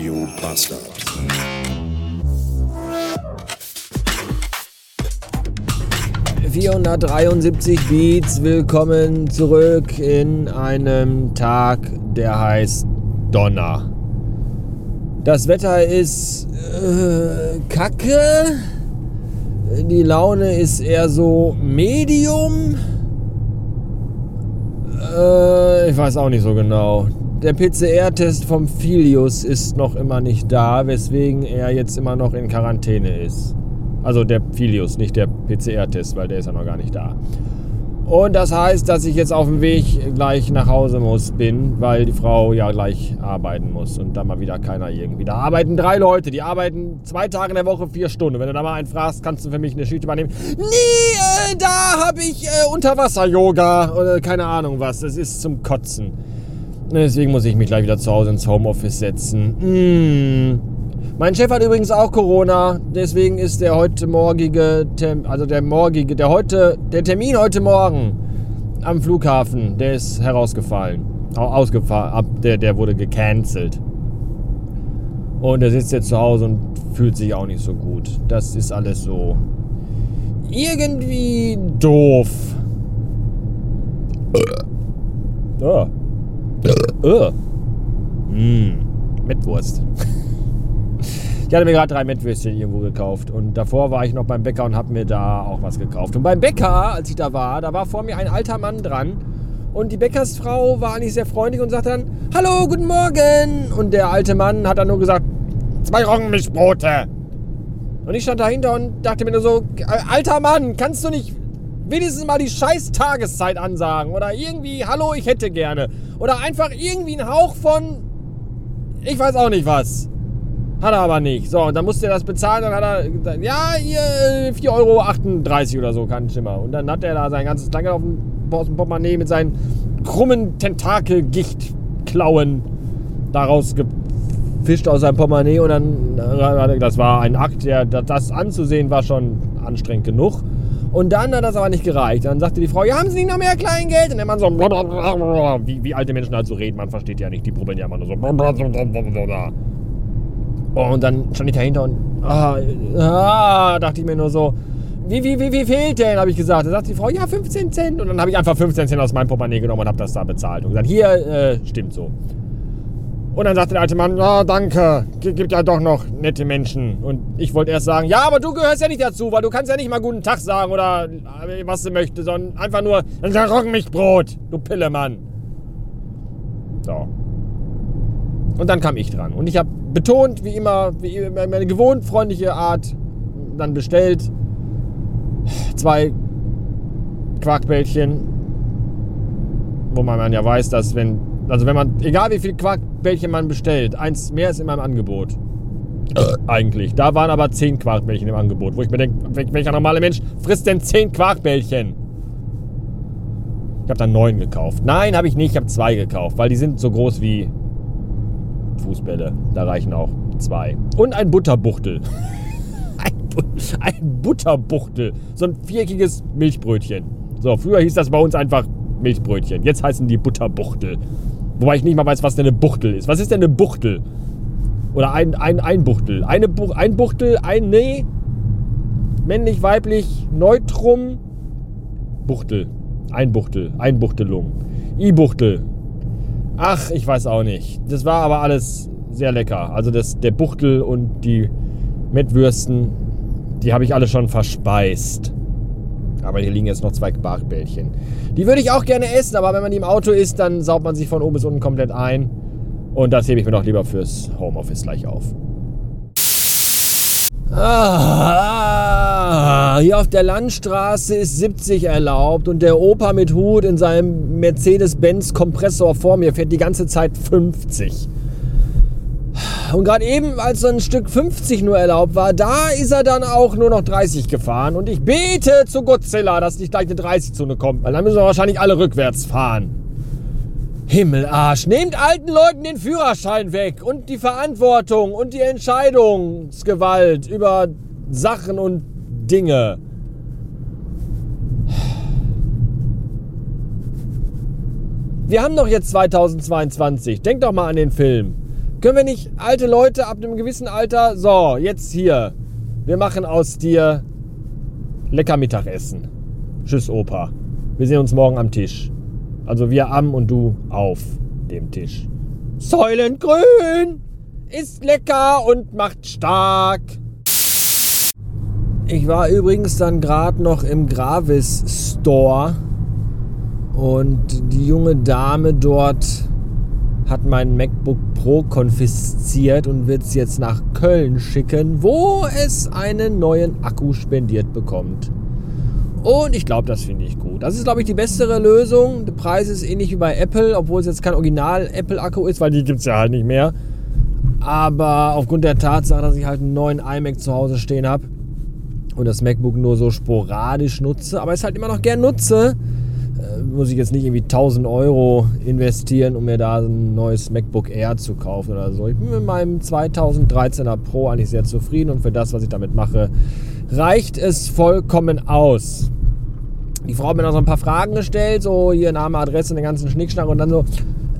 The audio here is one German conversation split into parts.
Radio Bastard. ...473 Beats, willkommen zurück in einem Tag, der heißt Donner. Das Wetter ist äh, kacke, die Laune ist eher so Medium. Äh, ich weiß auch nicht so genau. Der PCR-Test vom Filius ist noch immer nicht da, weswegen er jetzt immer noch in Quarantäne ist. Also der Filius, nicht der PCR-Test, weil der ist ja noch gar nicht da. Und das heißt, dass ich jetzt auf dem Weg gleich nach Hause muss bin, weil die Frau ja gleich arbeiten muss und da mal wieder keiner irgendwie. Da arbeiten drei Leute, die arbeiten zwei Tage in der Woche vier Stunden. Wenn du da mal einen fragst, kannst du für mich eine Schicht übernehmen. Nee, äh, da habe ich äh, Unterwasser-Yoga oder keine Ahnung was. Das ist zum Kotzen. Deswegen muss ich mich gleich wieder zu Hause ins Homeoffice setzen. Mmh. Mein Chef hat übrigens auch Corona, deswegen ist der heute morgige, also der morgige, der heute, der Termin heute Morgen am Flughafen, der ist herausgefallen, ausgefallen, der, der wurde gecancelt. Und er sitzt jetzt zu Hause und fühlt sich auch nicht so gut. Das ist alles so irgendwie doof. Oh. Oh. Mm. Mit Wurst. Ich hatte mir gerade drei Mettwürstchen irgendwo gekauft und davor war ich noch beim Bäcker und habe mir da auch was gekauft. Und beim Bäcker, als ich da war, da war vor mir ein alter Mann dran und die Bäckersfrau war eigentlich sehr freundlich und sagte dann, Hallo, guten Morgen. Und der alte Mann hat dann nur gesagt, zwei Roggenmischbrote. Und ich stand dahinter und dachte mir nur so, alter Mann, kannst du nicht wenigstens mal die scheiß Tageszeit ansagen oder irgendwie, hallo, ich hätte gerne. Oder einfach irgendwie einen Hauch von, ich weiß auch nicht was. Hat er aber nicht. So, und dann musste er das bezahlen. Dann hat er gesagt, ja, hier 4,38 Euro oder so, kein Schimmer. Und dann hat er da sein ganzes Kleingeld auf dem, dem Portemonnaie mit seinen krummen Tentakelgichtklauen daraus gefischt aus seinem Portemonnaie. Und dann, das war ein Akt, der, das anzusehen war schon anstrengend genug. Und dann hat das aber nicht gereicht. Dann sagte die Frau, ja, haben Sie nicht noch mehr Kleingeld? Und der Mann so, wie, wie alte Menschen halt so reden, man versteht ja nicht, die brubbeln ja immer nur so. Und dann stand ich dahinter und ah, ah, dachte ich mir nur so, wie, wie, wie, wie fehlt denn, habe ich gesagt. Da sagt die Frau, ja, 15 Cent. Und dann habe ich einfach 15 Cent aus meinem Portemonnaie genommen und habe das da bezahlt. Und gesagt, hier, äh, stimmt so. Und dann sagte der alte Mann, oh, danke, gibt ja doch noch nette Menschen. Und ich wollte erst sagen, ja, aber du gehörst ja nicht dazu, weil du kannst ja nicht mal guten Tag sagen oder äh, was du möchtest, sondern einfach nur, dann Roggenmilchbrot, du Pillemann. So. Und dann kam ich dran. Und ich habe betont, wie immer, wie immer, meine gewohnt freundliche Art, dann bestellt. Zwei Quarkbällchen, wo man ja weiß, dass wenn, also wenn man, egal wie viel Quarkbällchen man bestellt, eins mehr ist immer im Angebot. Äh. Eigentlich. Da waren aber zehn Quarkbällchen im Angebot, wo ich mir denke, welcher normale Mensch frisst denn zehn Quarkbällchen? Ich habe dann neun gekauft. Nein, habe ich nicht, ich habe zwei gekauft, weil die sind so groß wie Fußbälle. Da reichen auch zwei. Und ein Butterbuchtel. ein, ein Butterbuchtel. So ein viereckiges Milchbrötchen. So, früher hieß das bei uns einfach Milchbrötchen. Jetzt heißen die Butterbuchtel. Wobei ich nicht mal weiß, was denn eine Buchtel ist. Was ist denn eine Buchtel? Oder ein, ein, ein Buchtel. Eine Buch, ein Buchtel, ein Nee. Männlich, weiblich, Neutrum. Buchtel. Ein Buchtel. Einbuchtelung. I-Buchtel. Ach, ich weiß auch nicht. Das war aber alles sehr lecker. Also das, der Buchtel und die Mettwürsten, die habe ich alle schon verspeist. Aber hier liegen jetzt noch zwei Bachbällchen. Die würde ich auch gerne essen, aber wenn man die im Auto isst, dann saugt man sich von oben bis unten komplett ein. Und das hebe ich mir doch lieber fürs Homeoffice gleich auf. Ah, hier auf der Landstraße ist 70 erlaubt und der Opa mit Hut in seinem Mercedes-Benz Kompressor vor mir fährt die ganze Zeit 50. Und gerade eben, als so ein Stück 50 nur erlaubt war, da ist er dann auch nur noch 30 gefahren. Und ich bete zu Godzilla, dass nicht gleich eine 30-Zone kommt, weil dann müssen wir wahrscheinlich alle rückwärts fahren. Himmelarsch, nehmt alten Leuten den Führerschein weg und die Verantwortung und die Entscheidungsgewalt über Sachen und Dinge. Wir haben doch jetzt 2022. Denkt doch mal an den Film. Können wir nicht alte Leute ab einem gewissen Alter, so, jetzt hier, wir machen aus dir lecker Mittagessen. Tschüss, Opa. Wir sehen uns morgen am Tisch. Also wir am und du auf dem Tisch. Säulengrün ist lecker und macht stark. Ich war übrigens dann gerade noch im Gravis Store und die junge Dame dort hat mein MacBook Pro konfisziert und wird es jetzt nach Köln schicken, wo es einen neuen Akku spendiert bekommt. Und ich glaube, das finde ich gut. Das ist, glaube ich, die bessere Lösung. Der Preis ist ähnlich wie bei Apple, obwohl es jetzt kein Original-Apple-Akku ist, weil die gibt es ja halt nicht mehr. Aber aufgrund der Tatsache, dass ich halt einen neuen iMac zu Hause stehen habe und das MacBook nur so sporadisch nutze, aber es halt immer noch gern nutze, muss ich jetzt nicht irgendwie 1000 Euro investieren, um mir da ein neues MacBook Air zu kaufen oder so. Ich bin mit meinem 2013er Pro eigentlich sehr zufrieden und für das, was ich damit mache, reicht es vollkommen aus. Die Frau hat mir noch so ein paar Fragen gestellt, so hier Name, Adresse und den ganzen Schnickschnack und dann so,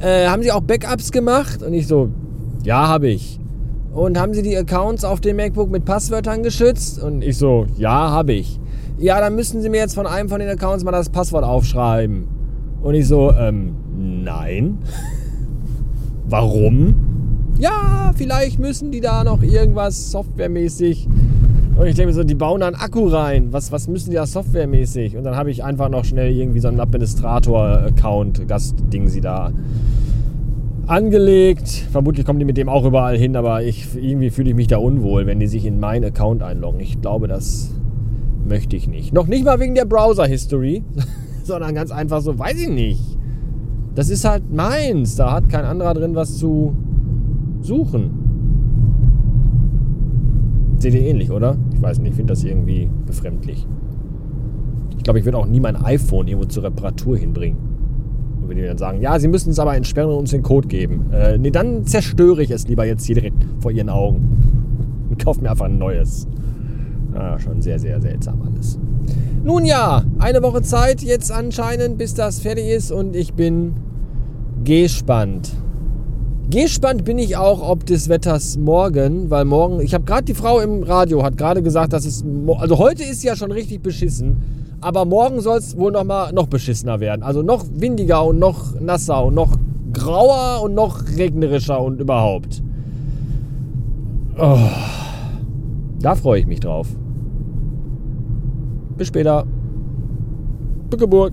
äh, haben Sie auch Backups gemacht? Und ich so, ja, habe ich. Und haben Sie die Accounts auf dem MacBook mit Passwörtern geschützt? Und ich so, ja, habe ich ja, dann müssten Sie mir jetzt von einem von den Accounts mal das Passwort aufschreiben. Und ich so, ähm, nein. Warum? Ja, vielleicht müssen die da noch irgendwas softwaremäßig. Und ich denke mir so, die bauen da einen Akku rein. Was, was müssen die da softwaremäßig? Und dann habe ich einfach noch schnell irgendwie so einen Administrator-Account, Gastding sie da angelegt. Vermutlich kommen die mit dem auch überall hin, aber ich, irgendwie fühle ich mich da unwohl, wenn die sich in meinen Account einloggen. Ich glaube, das möchte ich nicht. Noch nicht mal wegen der Browser-History, sondern ganz einfach so, weiß ich nicht. Das ist halt meins. Da hat kein anderer drin was zu suchen. Seht ihr ähnlich, oder? Ich weiß nicht, ich finde das irgendwie befremdlich. Ich glaube, ich würde auch nie mein iPhone irgendwo zur Reparatur hinbringen. Und wenn die dann sagen, ja, sie müssen es aber entsperren und uns den Code geben. Äh, nee, dann zerstöre ich es lieber jetzt hier direkt vor ihren Augen. Und kaufe mir einfach ein neues. Ah, schon sehr, sehr seltsam alles. Nun ja, eine Woche Zeit jetzt anscheinend, bis das fertig ist und ich bin gespannt. Gespannt bin ich auch, ob des Wetters morgen, weil morgen, ich habe gerade die Frau im Radio, hat gerade gesagt, dass es, also heute ist ja schon richtig beschissen, aber morgen soll es wohl noch mal noch beschissener werden. Also noch windiger und noch nasser und noch grauer und noch regnerischer und überhaupt. Oh, da freue ich mich drauf. Bis später. Bückeburg.